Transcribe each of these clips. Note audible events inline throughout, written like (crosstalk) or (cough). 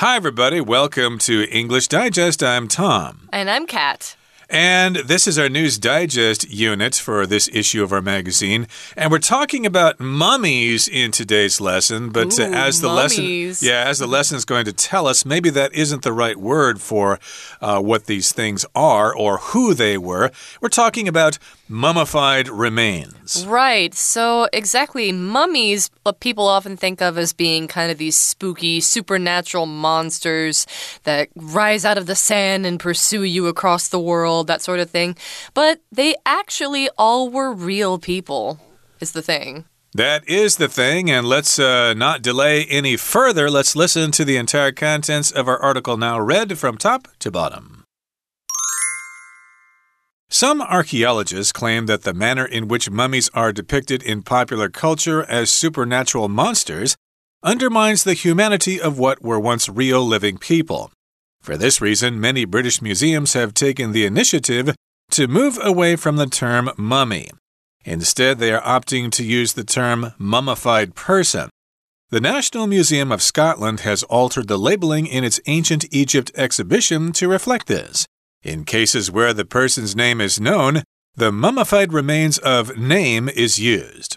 Hi, everybody. Welcome to English Digest. I'm Tom. And I'm Kat. And this is our News Digest unit for this issue of our magazine. And we're talking about mummies in today's lesson. But Ooh, uh, as the mummies. lesson, yeah, as the lesson is going to tell us, maybe that isn't the right word for uh, what these things are or who they were. We're talking about mummified remains. Right. So, exactly, mummies, what people often think of as being kind of these spooky, supernatural monsters that rise out of the sand and pursue you across the world, that sort of thing. But they actually all were real people, is the thing. That is the thing, and let's uh, not delay any further. Let's listen to the entire contents of our article now read from top to bottom. Some archaeologists claim that the manner in which mummies are depicted in popular culture as supernatural monsters undermines the humanity of what were once real living people. For this reason, many British museums have taken the initiative to move away from the term mummy. Instead, they are opting to use the term mummified person. The National Museum of Scotland has altered the labeling in its Ancient Egypt exhibition to reflect this. In cases where the person's name is known, the mummified remains of name is used.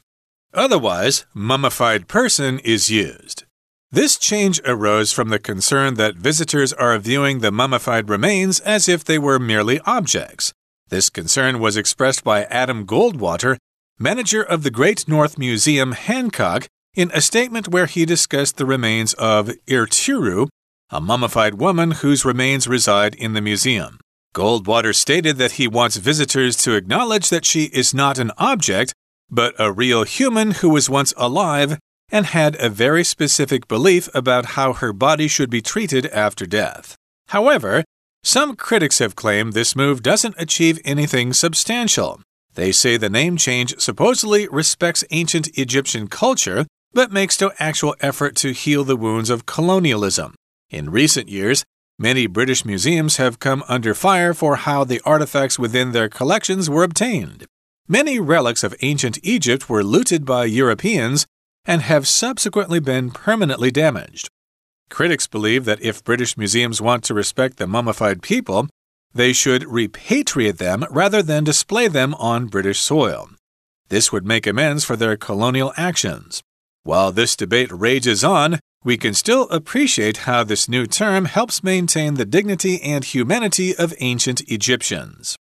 Otherwise, mummified person is used. This change arose from the concern that visitors are viewing the mummified remains as if they were merely objects. This concern was expressed by Adam Goldwater, manager of the Great North Museum, Hancock, in a statement where he discussed the remains of Irtiru, a mummified woman whose remains reside in the museum. Goldwater stated that he wants visitors to acknowledge that she is not an object, but a real human who was once alive and had a very specific belief about how her body should be treated after death. However, some critics have claimed this move doesn't achieve anything substantial. They say the name change supposedly respects ancient Egyptian culture, but makes no actual effort to heal the wounds of colonialism. In recent years, Many British museums have come under fire for how the artifacts within their collections were obtained. Many relics of ancient Egypt were looted by Europeans and have subsequently been permanently damaged. Critics believe that if British museums want to respect the mummified people, they should repatriate them rather than display them on British soil. This would make amends for their colonial actions. While this debate rages on, we can still appreciate how this new term helps maintain the dignity and humanity of ancient Egyptians.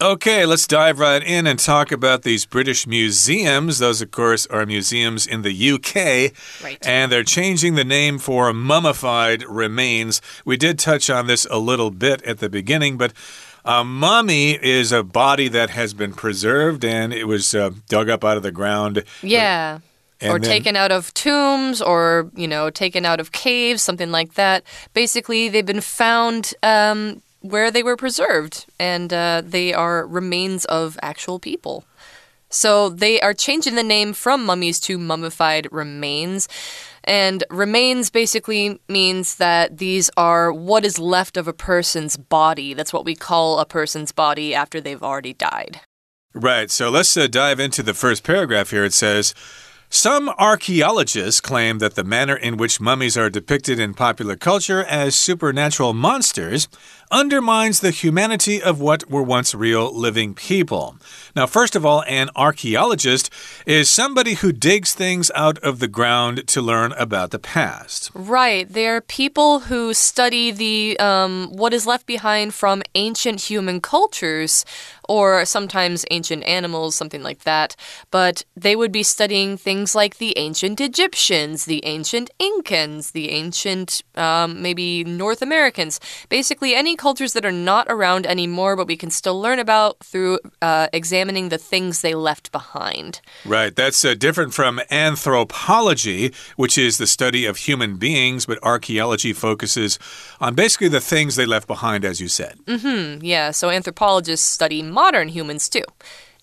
Okay, let's dive right in and talk about these British museums. Those, of course, are museums in the UK. Right. And they're changing the name for mummified remains. We did touch on this a little bit at the beginning, but a mummy is a body that has been preserved and it was uh, dug up out of the ground. Yeah. And or then- taken out of tombs or, you know, taken out of caves, something like that. Basically, they've been found um, where they were preserved, and uh, they are remains of actual people. So they are changing the name from mummies to mummified remains. And remains basically means that these are what is left of a person's body. That's what we call a person's body after they've already died. Right, so let's uh, dive into the first paragraph here. It says Some archaeologists claim that the manner in which mummies are depicted in popular culture as supernatural monsters undermines the humanity of what were once real living people. Now, first of all, an archaeologist is somebody who digs things out of the ground to learn about the past. Right. They're people who study the um, what is left behind from ancient human cultures, or sometimes ancient animals, something like that. But they would be studying things like the ancient Egyptians, the ancient Incans, the ancient um, maybe North Americans. Basically, any cultures that are not around anymore, but we can still learn about through uh, examining the things they left behind. Right, that's uh, different from anthropology, which is the study of human beings, but archaeology focuses on basically the things they left behind, as you said. Hmm, yeah, so anthropologists study modern humans too.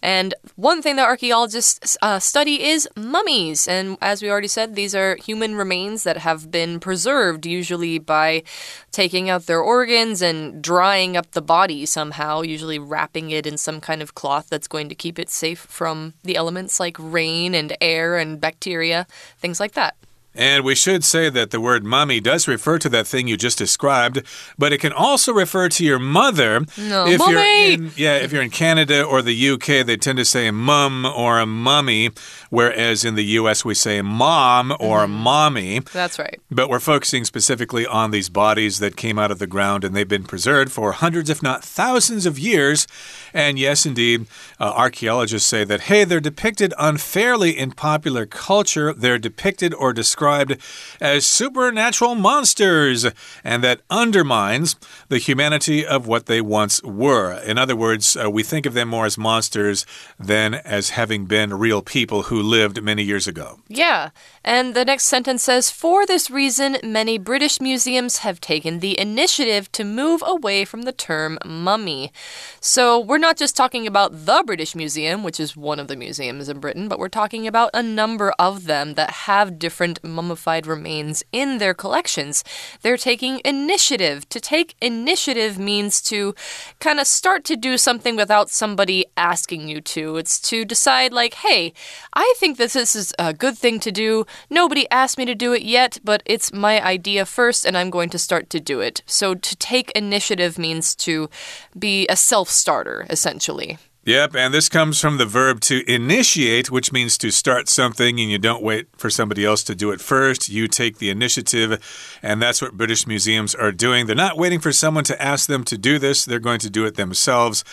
And one thing that archaeologists uh, study is mummies. And as we already said, these are human remains that have been preserved, usually by taking out their organs and drying up the body somehow, usually wrapping it in some kind of cloth that's going to keep it safe from the elements like rain and air and bacteria, things like that. And we should say that the word mummy does refer to that thing you just described, but it can also refer to your mother. No, if mummy! you're in, yeah, if you're in Canada or the UK, they tend to say mum or a mummy, whereas in the US we say mom or Mm-hmm. mommy. That's right. But we're focusing specifically on these bodies that came out of the ground and they've been preserved for hundreds, if not thousands of years. And yes, indeed, uh, archaeologists say that, hey, they're depicted unfairly in popular culture. They're depicted or described as supernatural monsters, and that undermines the humanity of what they once were. In other words, uh, we think of them more as monsters than as having been real people who lived many years ago. Yeah. And the next sentence says For this reason, many British museums have taken the initiative to move away from the term mummy. So we're not just talking about the British Museum, which is one of the museums in Britain, but we're talking about a number of them that have different mummified remains in their collections. They're taking initiative. To take initiative means to kind of start to do something without somebody asking you to. It's to decide, like, hey, I think that this is a good thing to do. Nobody asked me to do it yet, but it's my idea first, and I'm going to start to do it. So to take initiative means to be a self starter, essentially. Yep, and this comes from the verb to initiate, which means to start something and you don't wait for somebody else to do it first. You take the initiative, and that's what British museums are doing. They're not waiting for someone to ask them to do this, they're going to do it themselves,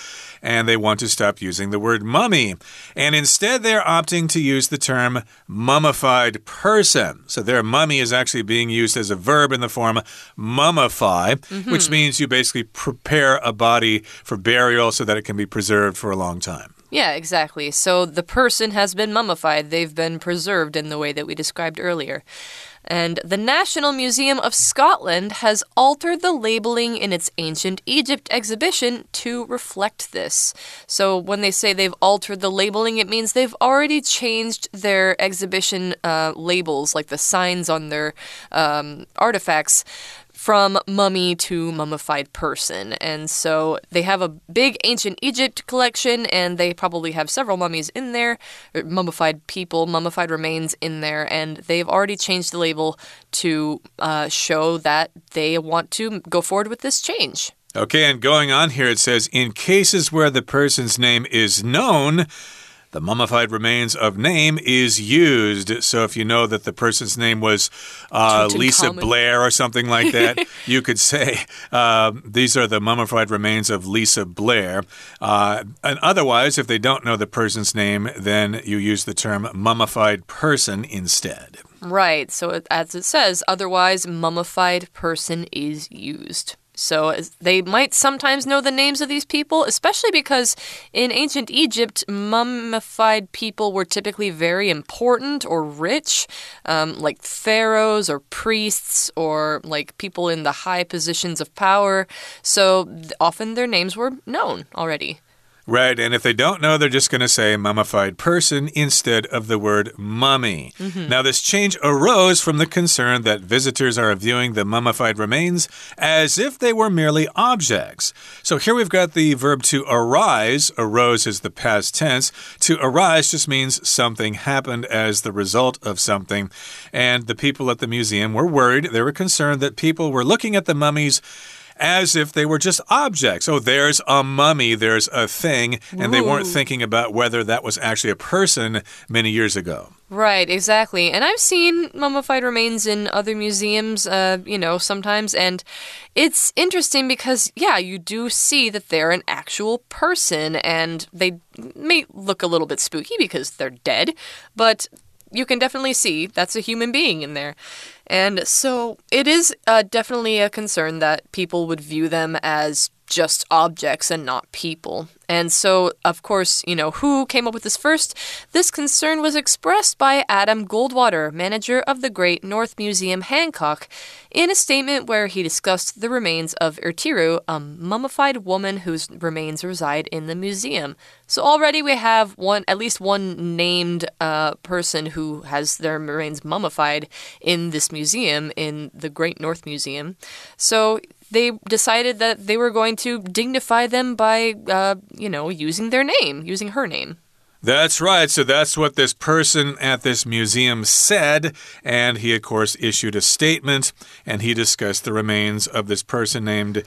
and they want to stop using the word mummy. And instead, they're opting to use the term mummified person. So their mummy is actually being used as a verb in the form mummify, mm-hmm. which means you basically prepare a body for burial so that it can be preserved for a long time. Yeah, exactly. So the person has been mummified, they've been preserved in the way that we described earlier. And the National Museum of Scotland has altered the labeling in its Ancient Egypt exhibition to reflect this. So when they say they've altered the labeling, it means they've already changed their exhibition uh, labels, like the signs on their um, artifacts from mummy to mummified person. And so they have a big ancient Egypt collection, and they probably have several mummies in there, mummified people, mummified remains in there, and they've already changed the label to uh, show that they want to go forward with this change. Okay, and going on here, it says in cases where the person's name is known, the mummified remains of name is used. So if you know that the person's name was uh, Lisa Blair or something like that, (laughs) you could say uh, these are the mummified remains of Lisa Blair. Uh, and otherwise, if they don't know the person's name, then you use the term mummified person instead. Right. So, as it says, otherwise, mummified person is used. So, they might sometimes know the names of these people, especially because in ancient Egypt, mummified people were typically very important or rich, um, like pharaohs or priests or like people in the high positions of power. So, often their names were known already. Right, and if they don't know, they're just going to say mummified person instead of the word mummy. Mm-hmm. Now, this change arose from the concern that visitors are viewing the mummified remains as if they were merely objects. So here we've got the verb to arise. Arose is the past tense. To arise just means something happened as the result of something. And the people at the museum were worried. They were concerned that people were looking at the mummies as if they were just objects. Oh, there's a mummy, there's a thing, and they weren't thinking about whether that was actually a person many years ago. Right, exactly. And I've seen mummified remains in other museums, uh, you know, sometimes, and it's interesting because, yeah, you do see that they're an actual person, and they may look a little bit spooky because they're dead, but you can definitely see that's a human being in there. And so it is uh, definitely a concern that people would view them as just objects and not people. And so, of course, you know, who came up with this first? This concern was expressed by Adam Goldwater, manager of the Great North Museum Hancock, in a statement where he discussed the remains of Ertiru, a mummified woman whose remains reside in the museum. So already we have one, at least one named uh, person who has their remains mummified in this museum, in the Great North Museum. So they decided that they were going to dignify them by, uh, you know, using their name, using her name. That's right. So that's what this person at this museum said. And he, of course, issued a statement and he discussed the remains of this person named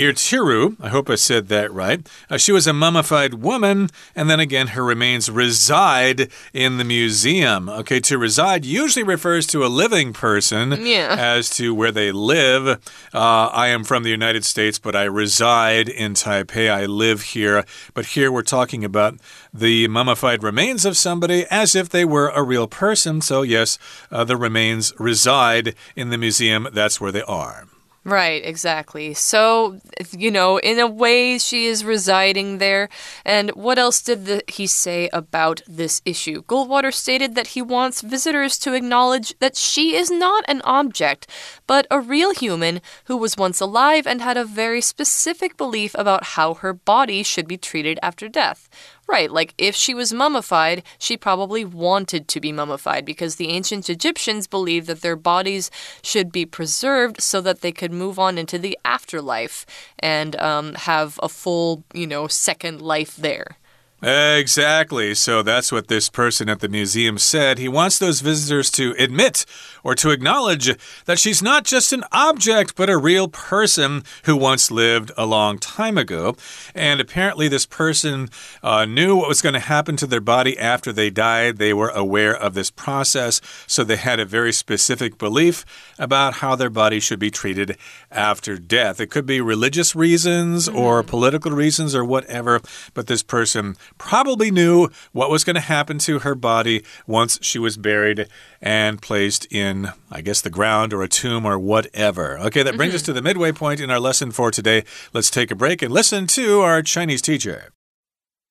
Irtiru, I hope I said that right. Uh, she was a mummified woman, and then again, her remains reside in the museum. Okay, to reside usually refers to a living person yeah. as to where they live. Uh, I am from the United States, but I reside in Taipei. I live here. But here we're talking about the mummified remains of somebody as if they were a real person. So, yes, uh, the remains reside in the museum. That's where they are. Right, exactly. So, you know, in a way, she is residing there. And what else did the, he say about this issue? Goldwater stated that he wants visitors to acknowledge that she is not an object, but a real human who was once alive and had a very specific belief about how her body should be treated after death. Right, like if she was mummified, she probably wanted to be mummified because the ancient Egyptians believed that their bodies should be preserved so that they could move on into the afterlife and um, have a full, you know, second life there. Exactly. So that's what this person at the museum said. He wants those visitors to admit or to acknowledge that she's not just an object, but a real person who once lived a long time ago. And apparently, this person uh, knew what was going to happen to their body after they died. They were aware of this process, so they had a very specific belief about how their body should be treated after death. It could be religious reasons mm or political reasons or whatever, but this person probably knew what was going to happen to her body once she was buried and placed in, I guess, the ground or a tomb or whatever. Okay, that brings mm -hmm. us to the midway point in our lesson for today. Let's take a break and listen to our Chinese teacher.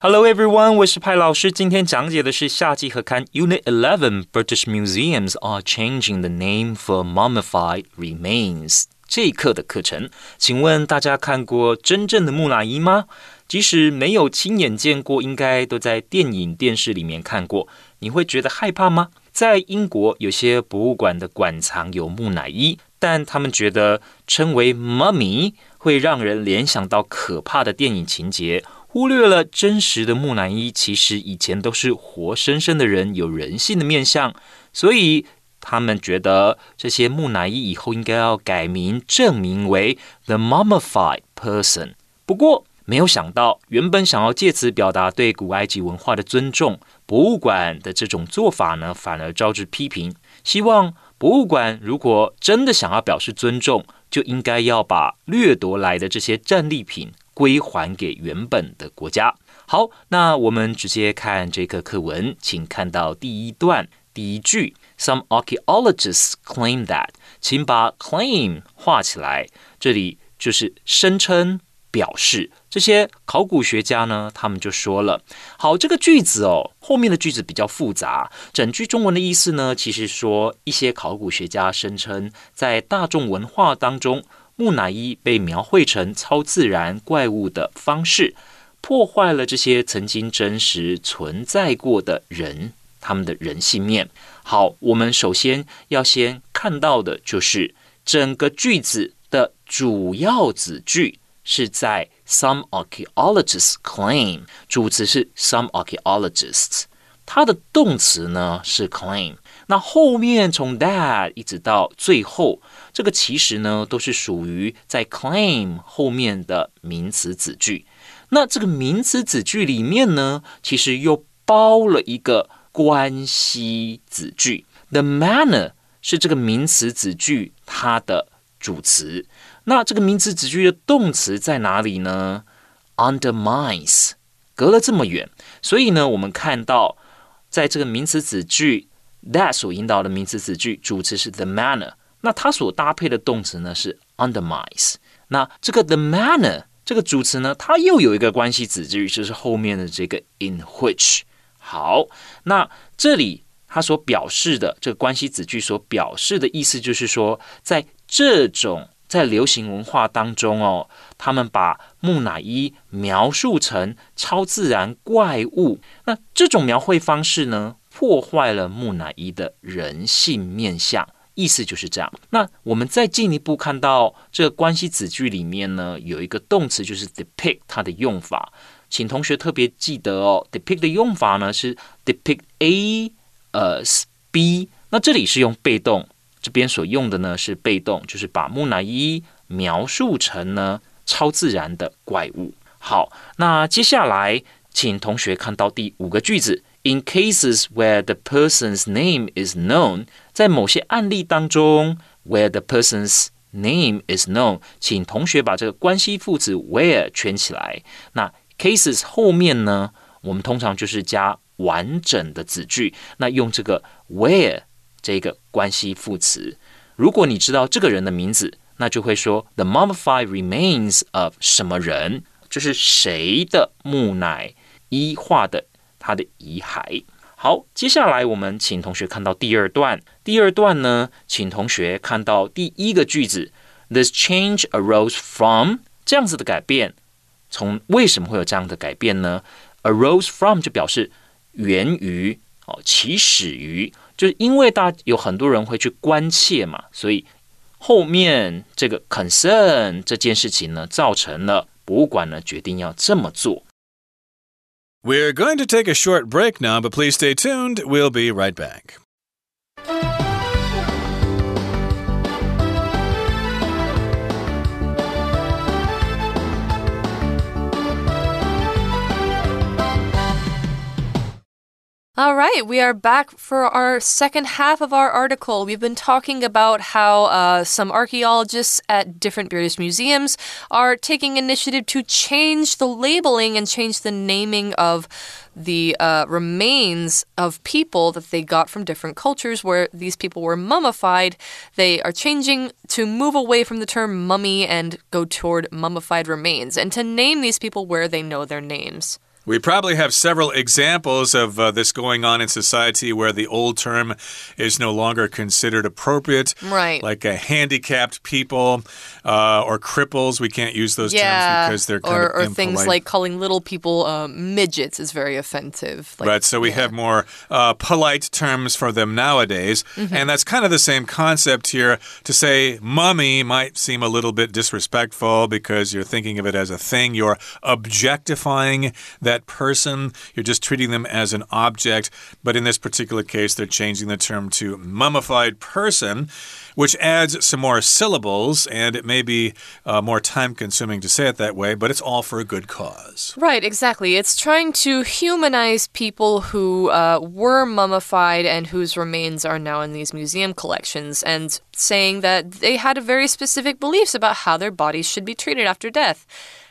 Hello everyone，我是派老师。今天讲解的是夏季合刊 Unit Eleven。British museums are changing the name for mummified remains。这一课的课程，请问大家看过真正的木乃伊吗？ 即使没有亲眼见过，应该都在电影、电视里面看过。你会觉得害怕吗？在英国，有些博物馆的馆藏有木乃伊，但他们觉得称为 mummy 会让人联想到可怕的电影情节，忽略了真实的木乃伊其实以前都是活生生的人，有人性的面相，所以他们觉得这些木乃伊以后应该要改名正名为 the mummified person。不过，没有想到，原本想要借此表达对古埃及文化的尊重，博物馆的这种做法呢，反而招致批评。希望博物馆如果真的想要表示尊重，就应该要把掠夺来的这些战利品归还给原本的国家。好，那我们直接看这个课文，请看到第一段第一句：Some archaeologists claim that，请把 claim 画起来，这里就是声称。表示这些考古学家呢，他们就说了：好，这个句子哦，后面的句子比较复杂。整句中文的意思呢，其实说一些考古学家声称，在大众文化当中，木乃伊被描绘成超自然怪物的方式，破坏了这些曾经真实存在过的人他们的人性面。好，我们首先要先看到的就是整个句子的主要子句。是在 some archaeologists claim，主词是 some archaeologists，它的动词呢是 claim。那后面从 that 一直到最后，这个其实呢都是属于在 claim 后面的名词子句。那这个名词子句里面呢，其实又包了一个关系子句。The manner 是这个名词子句它的主词。那这个名词子句的动词在哪里呢？Undermines，隔了这么远，所以呢，我们看到在这个名词子句 that 所引导的名词子句，主词是 the manner，那它所搭配的动词呢是 undermines。那这个 the manner 这个主词呢，它又有一个关系子句，就是后面的这个 in which。好，那这里它所表示的这个关系子句所表示的意思，就是说在这种在流行文化当中哦，他们把木乃伊描述成超自然怪物，那这种描绘方式呢，破坏了木乃伊的人性面相，意思就是这样。那我们再进一步看到这个关系子句里面呢，有一个动词就是 depict，它的用法请同学特别记得哦，depict 的用法呢是 depict A 呃 B，那这里是用被动，这边所用的呢是被动，就是把木乃伊描述成呢超自然的怪物。好，那接下来请同学看到第五个句子，In cases where the person's name is known，在某些案例当中，where the person's name is known，请同学把这个关系副词 where 圈起来。那 cases 后面呢，我们通常就是加完整的子句，那用这个 where 这个关系副词。如果你知道这个人的名字，那就会说 the mummified remains of 什么人，就是谁的木乃伊化的他的遗骸。好，接下来我们请同学看到第二段。第二段呢，请同学看到第一个句子，This change arose from 这样子的改变。从为什么会有这样的改变呢？arose from 就表示源于哦，起始于，就是因为大有很多人会去关切嘛，所以后面这个 concern 这件事情呢，造成了博物馆呢决定要这么做。We're going to take a short break now, but please stay tuned. We'll be right back. All right, we are back for our second half of our article. We've been talking about how uh, some archaeologists at different British museums are taking initiative to change the labeling and change the naming of the uh, remains of people that they got from different cultures where these people were mummified. They are changing to move away from the term mummy and go toward mummified remains and to name these people where they know their names. We probably have several examples of uh, this going on in society where the old term is no longer considered appropriate. Right. Like uh, handicapped people uh, or cripples. We can't use those yeah, terms because they're kind or, of or impolite. things like calling little people uh, midgets is very offensive. Like, right, so we yeah. have more uh, polite terms for them nowadays. Mm-hmm. And that's kind of the same concept here. To say mummy might seem a little bit disrespectful because you're thinking of it as a thing. You're objectifying that person, you're just treating them as an object. But in this particular case, they're changing the term to mummified person which adds some more syllables, and it may be uh, more time consuming to say it that way, but it's all for a good cause. Right, exactly. It's trying to humanize people who uh, were mummified and whose remains are now in these museum collections, and saying that they had a very specific beliefs about how their bodies should be treated after death.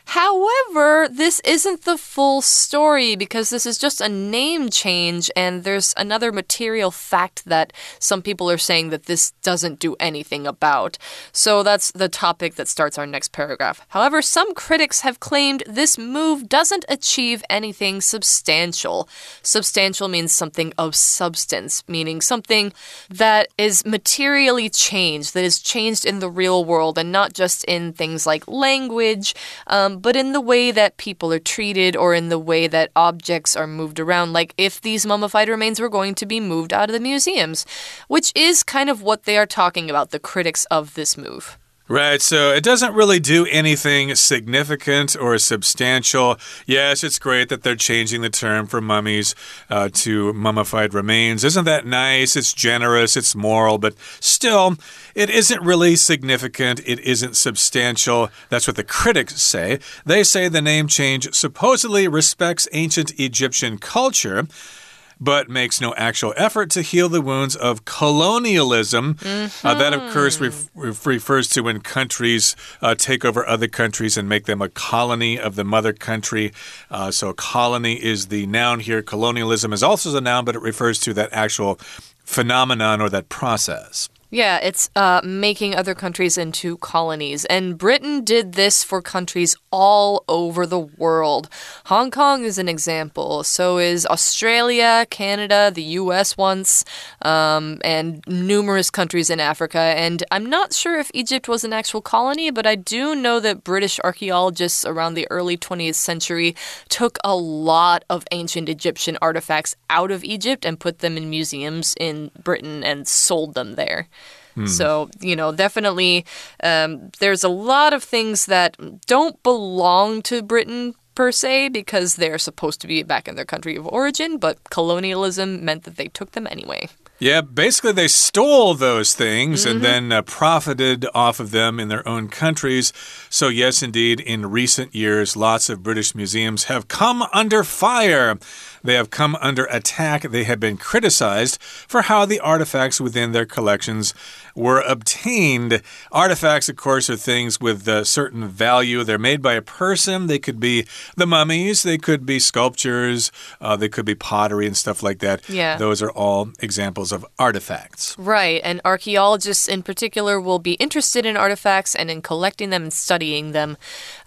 However, this isn't the full story because this is just a name change, and there's another material fact that some people are saying that this doesn't do anything about. So that's the topic that starts our next paragraph. However, some critics have claimed this move doesn't achieve anything substantial. Substantial means something of substance, meaning something that is materially changed, that is changed in the real world, and not just in things like language. Um, but in the way that people are treated or in the way that objects are moved around, like if these mummified remains were going to be moved out of the museums, which is kind of what they are talking about, the critics of this move. Right, so it doesn't really do anything significant or substantial. Yes, it's great that they're changing the term from mummies uh, to mummified remains. Isn't that nice? It's generous, it's moral, but still, it isn't really significant. It isn't substantial. That's what the critics say. They say the name change supposedly respects ancient Egyptian culture but makes no actual effort to heal the wounds of colonialism. Mm -hmm. uh, that, of course, ref refers to when countries uh, take over other countries and make them a colony of the mother country. Uh, so, colony is the noun here. Colonialism is also the noun, but it refers to that actual phenomenon or that process. Yeah, it's uh, making other countries into colonies. And Britain did this for countries all over the world. Hong Kong is an example. So is Australia, Canada, the US once, um, and numerous countries in Africa. And I'm not sure if Egypt was an actual colony, but I do know that British archaeologists around the early 20th century took a lot of ancient Egyptian artifacts out of Egypt and put them in museums in Britain and sold them there. So, you know, definitely um, there's a lot of things that don't belong to Britain per se because they're supposed to be back in their country of origin, but colonialism meant that they took them anyway. Yeah, basically, they stole those things Mm -hmm. and then uh, profited off of them in their own countries. So, yes, indeed, in recent years, lots of British museums have come under fire. They have come under attack. They have been criticized for how the artifacts within their collections were obtained. Artifacts, of course, are things with a certain value. They're made by a person. They could be the mummies, they could be sculptures, uh, they could be pottery and stuff like that. Yeah. Those are all examples of artifacts. Right, and archaeologists in particular will be interested in artifacts and in collecting them and studying them.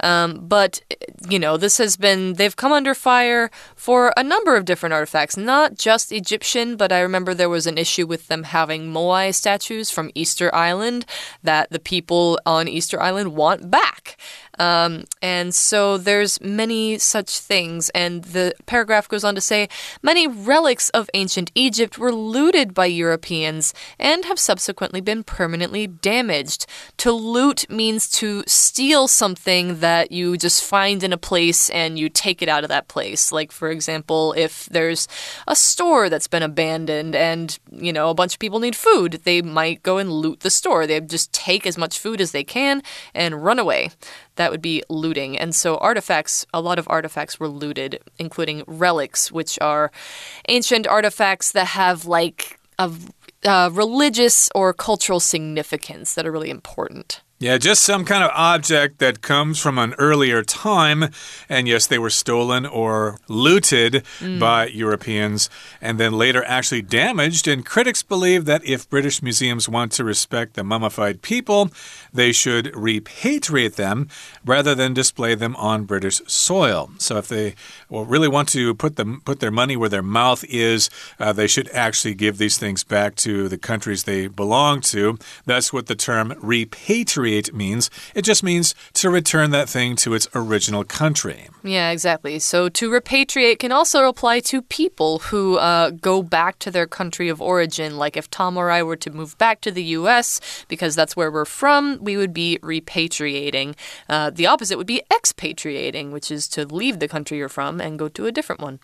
Um, but, you know, this has been, they've come under fire for a number of different artifacts, not just Egyptian, but I remember there was an issue with them having Moai statues from Easter Island that the people on Easter Island want back. Um, and so there's many such things. And the paragraph goes on to say many relics of ancient Egypt were looted by Europeans and have subsequently been permanently damaged. To loot means to steal something that you just find in a place and you take it out of that place. Like, for example, if there's a store that's been abandoned and, you know, a bunch of people need food, they might go and loot the store. They just take as much food as they can and run away that would be looting. And so artifacts, a lot of artifacts were looted, including relics, which are ancient artifacts that have like a uh, religious or cultural significance that are really important. Yeah, just some kind of object that comes from an earlier time. And yes, they were stolen or looted mm. by Europeans and then later actually damaged. And critics believe that if British museums want to respect the mummified people, they should repatriate them rather than display them on British soil. So if they well, really want to put them put their money where their mouth is, uh, they should actually give these things back to the countries they belong to. That's what the term repatriate repatriate means. It just means to return that thing to its original country. Yeah, exactly. So to repatriate can also apply to people who uh, go back to their country of origin. Like if Tom or I were to move back to the U.S. because that's where we're from, we would be repatriating. Uh, the opposite would be expatriating, which is to leave the country you're from and go to a different one.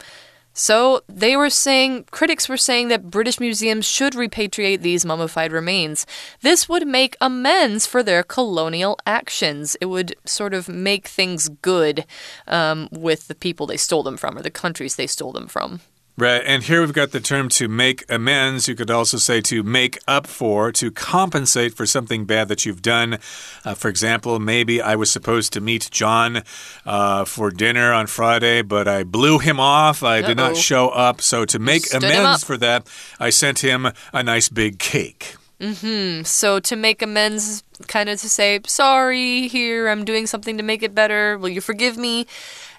So they were saying, critics were saying that British museums should repatriate these mummified remains. This would make amends for their colonial actions. It would sort of make things good um, with the people they stole them from or the countries they stole them from. Right, and here we've got the term to make amends. You could also say to make up for, to compensate for something bad that you've done. Uh, for example, maybe I was supposed to meet John uh, for dinner on Friday, but I blew him off. I uh -oh. did not show up. So, to make amends for that, I sent him a nice big cake. Mm hmm. So, to make amends, kind of to say, sorry, here, I'm doing something to make it better. Will you forgive me?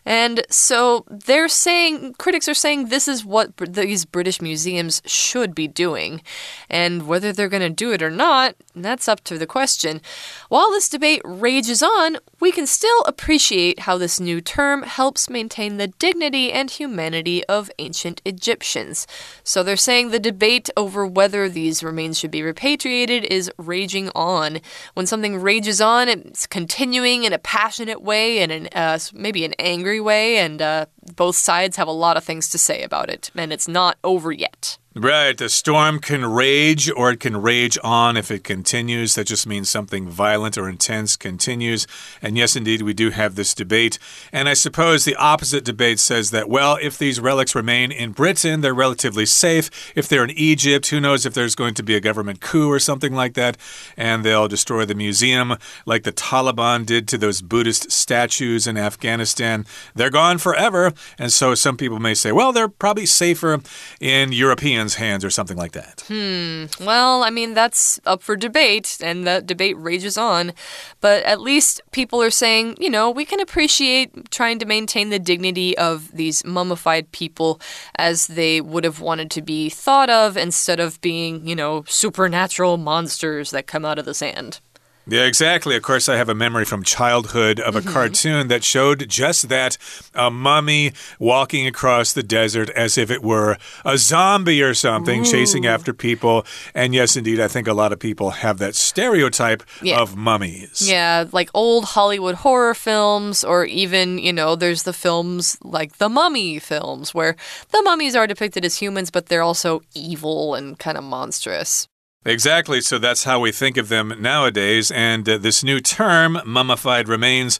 And so they're saying, critics are saying this is what these British museums should be doing. And whether they're going to do it or not, that's up to the question. While this debate rages on, we can still appreciate how this new term helps maintain the dignity and humanity of ancient Egyptians. So they're saying the debate over whether these remains should be repatriated is raging on. When something rages on, it's continuing in a passionate way and in, uh, maybe an angry way, and uh, both sides have a lot of things to say about it, and it's not over yet. Right. The storm can rage or it can rage on if it continues. That just means something violent or intense continues. And yes, indeed, we do have this debate. And I suppose the opposite debate says that, well, if these relics remain in Britain, they're relatively safe. If they're in Egypt, who knows if there's going to be a government coup or something like that, and they'll destroy the museum like the Taliban did to those Buddhist statues in Afghanistan. They're gone forever. And so some people may say, well, they're probably safer in Europeans' hands or something like that. Hmm. Well, I mean, that's up for debate, and that debate rages on. But at least people are saying, you know, we can appreciate trying to maintain the dignity of these mummified people as they would have wanted to be thought of instead of being, you know, supernatural monsters that come out of the sand. Yeah, exactly. Of course, I have a memory from childhood of a Mm-hmm. cartoon that showed just that a mummy walking across the desert as if it were a zombie or something, chasing after people. And yes, indeed, I think a lot of people have that stereotype Yeah. of mummies. Yeah, like old Hollywood horror films, or even, you know, there's the films like the mummy films, where the mummies are depicted as humans, but they're also evil and kind of monstrous. Exactly. So that's how we think of them nowadays. And uh, this new term, mummified remains,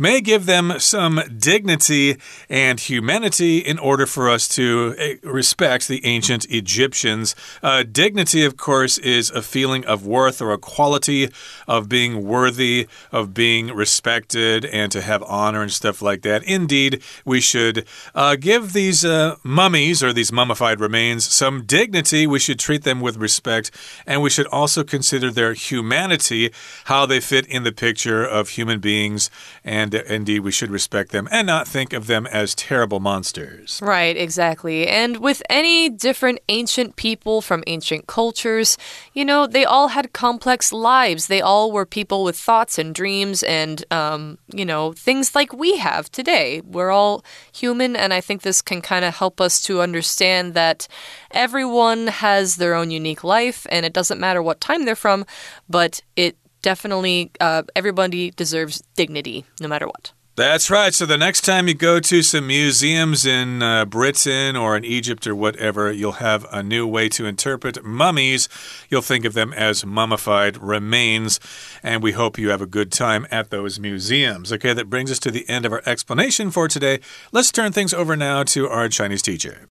may give them some dignity and humanity in order for us to eh, respect the ancient Egyptians. Uh, dignity, of course, is a feeling of worth or a quality of being worthy, of being respected, and to have honor and stuff like that. Indeed, we should uh, give these uh, mummies or these mummified remains some dignity. We should treat them with respect, and we should also consider their humanity, how they fit in the picture of human beings, and uh, indeed, we should respect them and not think of them as terrible monsters. Right, exactly. And with any different ancient people from ancient cultures, you know, they all had complex lives. They all were people with thoughts and dreams and, um, you know, things like we have today. We're all human, and I think this can kind of help us to understand that everyone has their own unique life, and it doesn't matter what time they're from, but it definitely, uh, everybody deserves dignity no matter what. That's right. So the next time you go to some museums in uh, Britain or in Egypt or whatever, you'll have a new way to interpret mummies. You'll think of them as mummified remains. And we hope you have a good time at those museums. Okay, that brings us to the end of our explanation for today. Let's turn things over now to our Chinese teacher.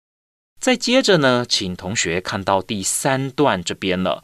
再接着呢，请同学看到第三段这边了。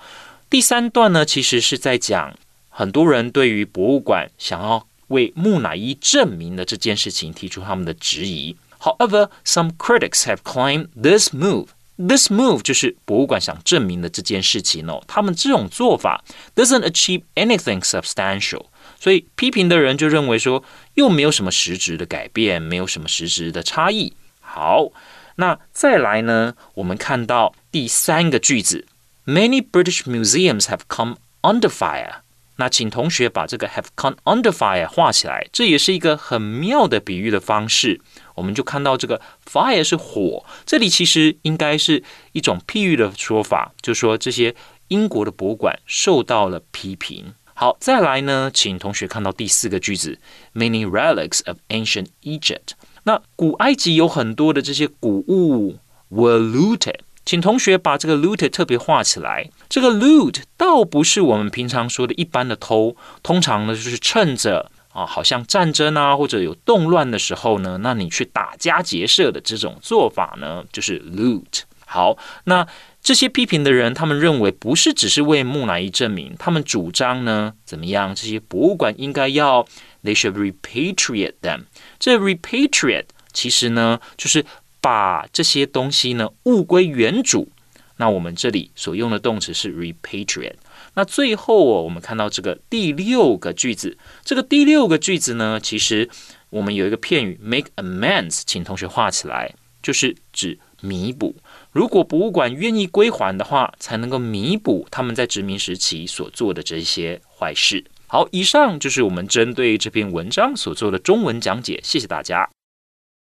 第三段呢，其实是在讲 很多人对于博物馆想要为木乃伊证明的这件事情提出他们的质疑。However, some critics have claimed this move. This move 就是博物馆想证明的这件事情哦，他们这种做法 doesn't achieve anything substantial，所以批评的人就认为说，又没有什么实质的改变，没有什么实质的差异。好，那再来呢？我们看到第三个句子，Many British museums have come under fire。 那请同学把这个 have come under fire 画起来，这也是一个很妙的比喻的方式。我们就看到这个 fire 是火，这里其实应该是一种譬喻的说法，就说这些英国的博物馆受到了批评。好，再来呢，请同学看到第四个句子，Many relics of ancient Egypt。那古埃及有很多的这些古物 were looted，请同学把这个 loot 特别画起来。这个 loot 倒不是我们平常说的一般的偷，通常呢就是趁着啊，好像战争啊或者有动乱的时候呢，那你去打家劫舍的这种做法呢，就是 loot。好，那这些批评的人，他们认为不是只是为木乃伊证明，他们主张呢怎么样？这些博物馆应该要 they should repatriate them。这 repatriate 其实呢就是把这些东西呢物归原主。那我们这里所用的动词是 repatriate。那最后哦，我们看到这个第六个句子，这个第六个句子呢，其实我们有一个片语 make amends，请同学画起来，就是指弥补。如果博物馆愿意归还的话，才能够弥补他们在殖民时期所做的这些坏事。好，以上就是我们针对这篇文章所做的中文讲解，谢谢大家。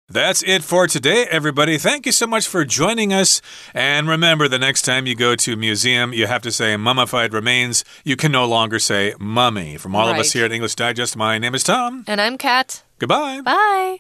That's it for today, everybody. Thank you so much for joining us. And remember, the next time you go to a museum, you have to say mummified remains. You can no longer say mummy. From all of us here at English Digest, my name is Tom. And I'm Kat. Goodbye. Bye.